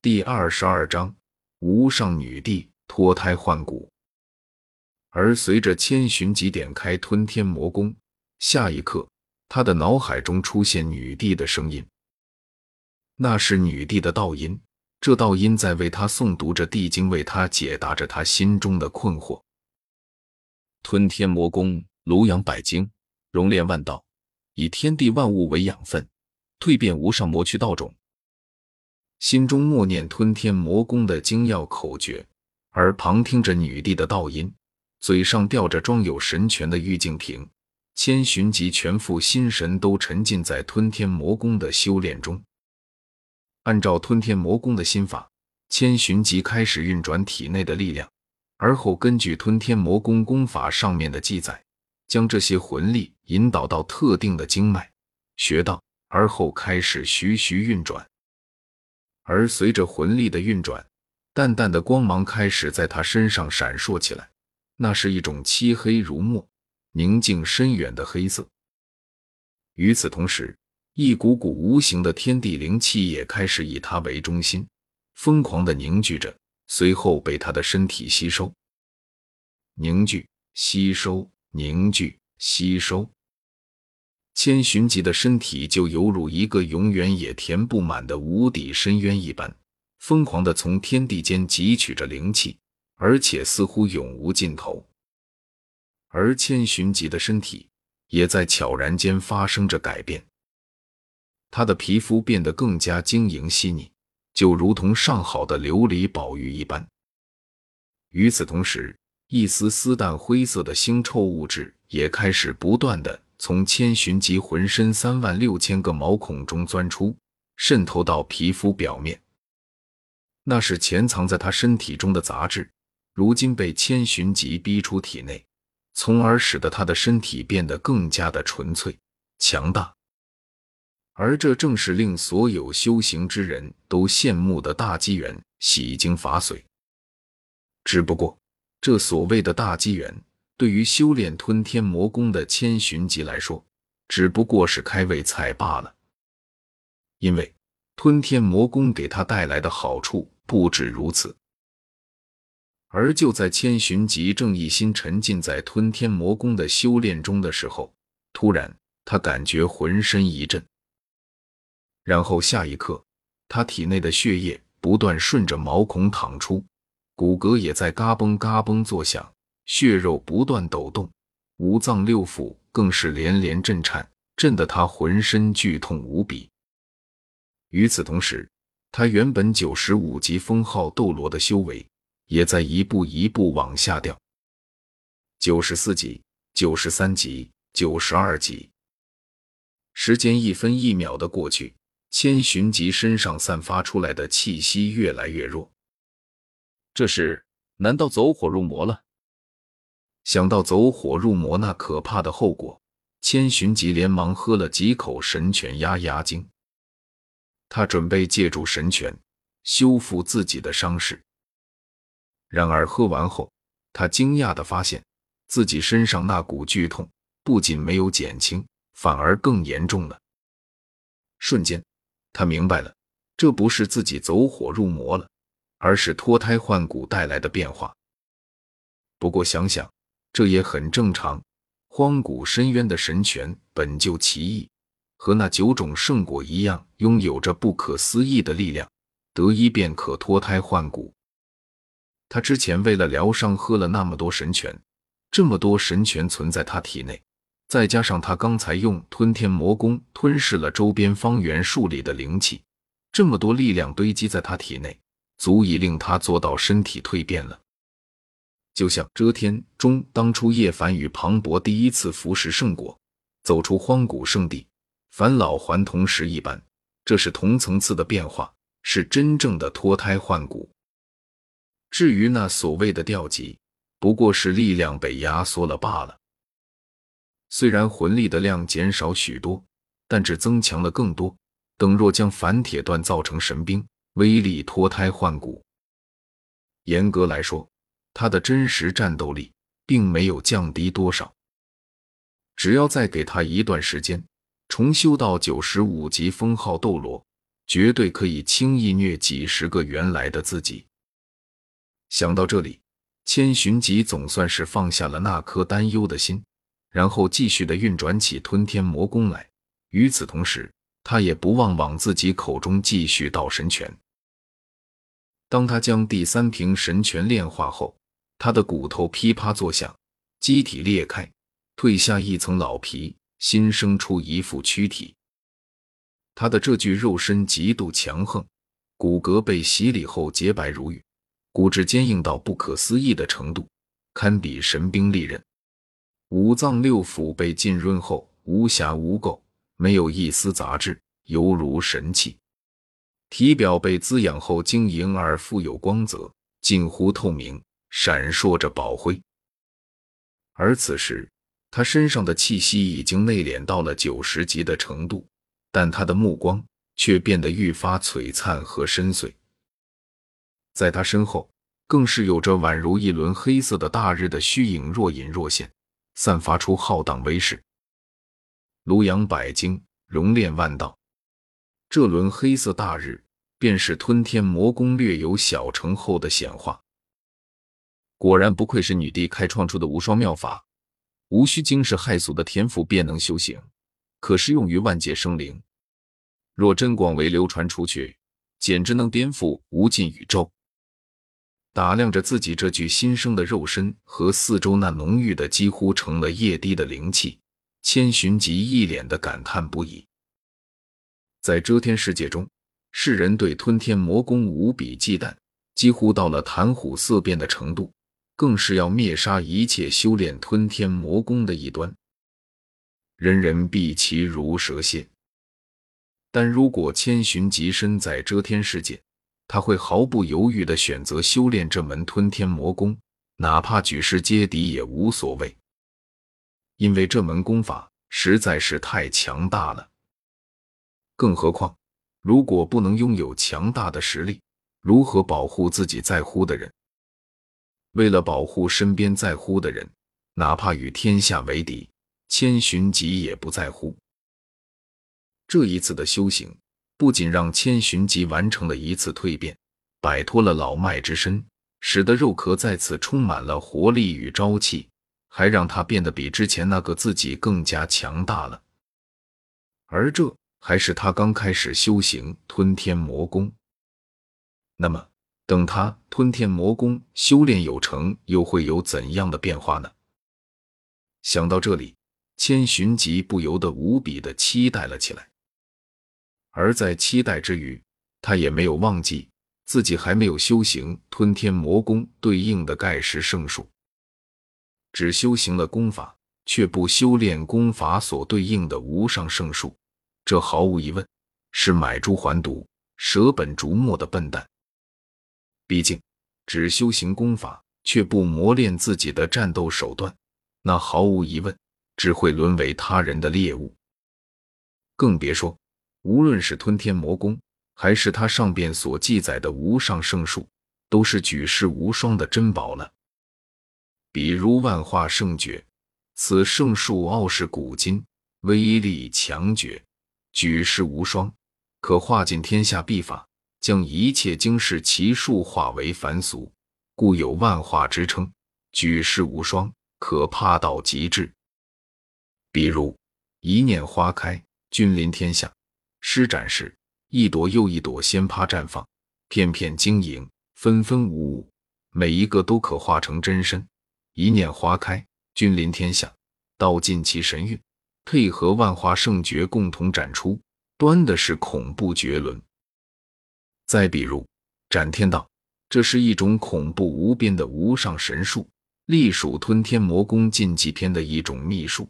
第二十二章无上女帝脱胎换骨。而随着千寻疾点开吞天魔功，下一刻，他的脑海中出现女帝的声音，那是女帝的道音。这道音在为他诵读着地经，为他解答着他心中的困惑。吞天魔功，庐阳百经，熔炼万道，以天地万物为养分，蜕变无上魔躯道种。心中默念吞天魔功的精要口诀，而旁听着女帝的道音，嘴上吊着装有神泉的玉净瓶。千寻疾全副心神都沉浸在吞天魔功的修炼中。按照吞天魔功的心法，千寻疾开始运转体内的力量，而后根据吞天魔功功法上面的记载，将这些魂力引导到特定的经脉、穴道，而后开始徐徐运转。而随着魂力的运转，淡淡的光芒开始在他身上闪烁起来，那是一种漆黑如墨、宁静深远的黑色。与此同时，一股股无形的天地灵气也开始以他为中心，疯狂的凝聚着，随后被他的身体吸收、凝聚、吸收、凝聚、吸收。千寻疾的身体就犹如一个永远也填不满的无底深渊一般，疯狂的从天地间汲取着灵气，而且似乎永无尽头。而千寻疾的身体也在悄然间发生着改变。他的皮肤变得更加晶莹细腻，就如同上好的琉璃宝玉一般。与此同时，一丝丝淡灰色的腥臭物质也开始不断的从千寻疾浑身三万六千个毛孔中钻出，渗透到皮肤表面。那是潜藏在他身体中的杂质，如今被千寻疾逼出体内，从而使得他的身体变得更加的纯粹、强大。而这正是令所有修行之人都羡慕的大机缘——洗精法髓。只不过，这所谓的大机缘，对于修炼吞天魔功的千寻疾来说，只不过是开胃菜罢了。因为吞天魔功给他带来的好处不止如此。而就在千寻疾正一心沉浸在吞天魔功的修炼中的时候，突然他感觉浑身一震。然后下一刻，他体内的血液不断顺着毛孔淌出，骨骼也在嘎嘣嘎嘣作响，血肉不断抖动，五脏六腑更是连连震颤，震得他浑身剧痛无比。与此同时，他原本九十五级封号斗罗的修为也在一步一步往下掉，九十四级、九十三级、九十二级，时间一分一秒的过去。千寻疾身上散发出来的气息越来越弱，这是难道走火入魔了？想到走火入魔那可怕的后果，千寻疾连忙喝了几口神泉压压惊。他准备借助神泉修复自己的伤势。然而喝完后，他惊讶的发现自己身上那股剧痛不仅没有减轻，反而更严重了。瞬间。他明白了，这不是自己走火入魔了，而是脱胎换骨带来的变化。不过想想，这也很正常。荒古深渊的神泉本就奇异，和那九种圣果一样，拥有着不可思议的力量，得一便可脱胎换骨。他之前为了疗伤，喝了那么多神泉，这么多神泉存在他体内。再加上他刚才用吞天魔功吞噬了周边方圆数里的灵气，这么多力量堆积在他体内，足以令他做到身体蜕变了。就像遮天中当初叶凡与庞博第一次服食圣果，走出荒古圣地，返老还童时一般，这是同层次的变化，是真正的脱胎换骨。至于那所谓的掉级，不过是力量被压缩了罢了。虽然魂力的量减少许多，但只增强了更多。等若将反铁段造成神兵，威力脱胎换骨。严格来说，他的真实战斗力并没有降低多少。只要再给他一段时间，重修到九十五级封号斗罗，绝对可以轻易虐几十个原来的自己。想到这里，千寻疾总算是放下了那颗担忧的心，然后继续的运转起吞天魔功来。与此同时，他也不忘往自己口中继续道神拳。当他将第三瓶神拳炼化后，他的骨头噼啪作响，机体裂开，褪下一层老皮，新生出一副躯体。他的这具肉身极度强横，骨骼被洗礼后洁白如玉，骨质坚硬到不可思议的程度，堪比神兵利刃。五脏六腑被浸润后，无瑕无垢，没有一丝杂质，犹如神器。体表被滋养后，晶莹而富有光泽，近乎透明，闪烁着宝辉。而此时，他身上的气息已经内敛到了九十级的程度，但他的目光却变得愈发璀璨和深邃。在他身后，更是有着宛如一轮黑色的大日的虚影，若隐若现，散发出浩荡威势。庐阳百经，熔炼万道。这轮黑色大日，便是吞天魔功略有小成后的显化。果然不愧是女帝开创出的无双妙法，无需惊世骇俗的天赋便能修行，可适用于万界生灵。若真广为流传出去，简直能颠覆无尽宇宙。打量着自己这具新生的肉身和四周那浓郁的几乎成了液滴的灵气，千寻疾一脸的感叹不已。在遮天世界中，世人对吞天魔功无比忌惮，几乎到了谈虎色变的程度，更是要灭杀一切修炼吞天魔功的异端，人人避其如蛇蝎。但如果千寻疾身在遮天世界，他会毫不犹豫地选择修炼这门吞天魔功，哪怕举世皆敌也无所谓，因为这门功法实在是太强大了。更何况，如果不能拥有强大的实力，如何保护自己在乎的人？为了保护身边在乎的人，哪怕与天下为敌，千寻疾也不在乎。这一次的修行，不仅让千寻疾完成了一次蜕变，摆脱了老迈之身，使得肉壳再次充满了活力与朝气，还让他变得比之前那个自己更加强大了。而这。还是他刚开始修行吞天魔功，那么等他吞天魔功修炼有成，又会有怎样的变化呢？想到这里，千寻疾不由得无比的期待了起来。而在期待之余，他也没有忘记自己还没有修行吞天魔功对应的盖世圣术，只修行了功法，却不修炼功法所对应的无上圣术。这毫无疑问是买椟还毒、舍本逐末的笨蛋。毕竟，只修行功法却不磨练自己的战斗手段，那毫无疑问只会沦为他人的猎物。更别说，无论是吞天魔功，还是他上边所记载的无上圣术，都是举世无双的珍宝了。比如万化圣诀，此圣术傲视古今，威力强绝。举世无双，可化尽天下秘法，将一切经世奇术化为凡俗，故有万化之称。举世无双，可怕到极致。比如一念花开，君临天下；施展时，一朵又一朵鲜花绽放，片片晶莹，分分五五，每一个都可化成真身。一念花开，君临天下，道尽其神韵。配合万化圣诀共同展出，端的是恐怖绝伦。再比如斩天道，这是一种恐怖无边的无上神术，隶属吞天魔功禁忌篇的一种秘术。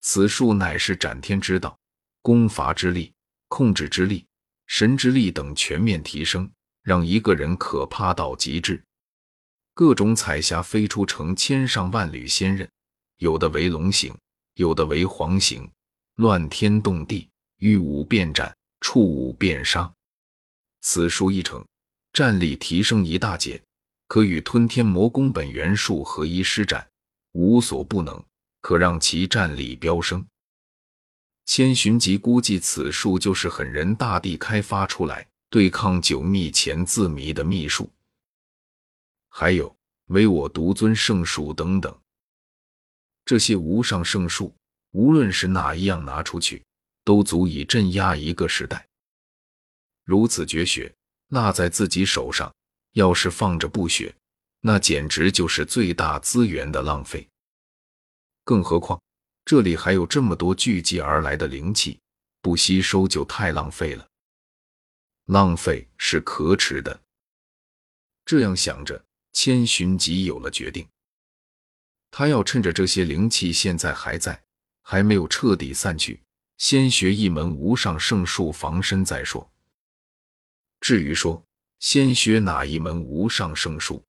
此术乃是斩天之道，攻伐之力、控制之力、神之力等全面提升，让一个人可怕到极致。各种彩霞飞出成千上万缕仙刃，有的为龙形。有的为黄形，乱天动地，遇武便斩，触武便杀。此术一成，战力提升一大截，可与吞天魔功本元术合一施展，无所不能，可让其战力飙升。千寻疾估计此术就是狠人大帝开发出来对抗九秘前字谜的秘术，还有唯我独尊圣术等等。这些无上圣术，无论是哪一样拿出去，都足以镇压一个时代。如此绝学，落在自己手上，要是放着不学，那简直就是最大资源的浪费。更何况这里还有这么多聚集而来的灵气，不吸收就太浪费了。浪费是可耻的。这样想着，千寻疾有了决定。他要趁着这些灵气现在还在，还没有彻底散去，先学一门无上圣术防身再说。至于说先学哪一门无上圣术，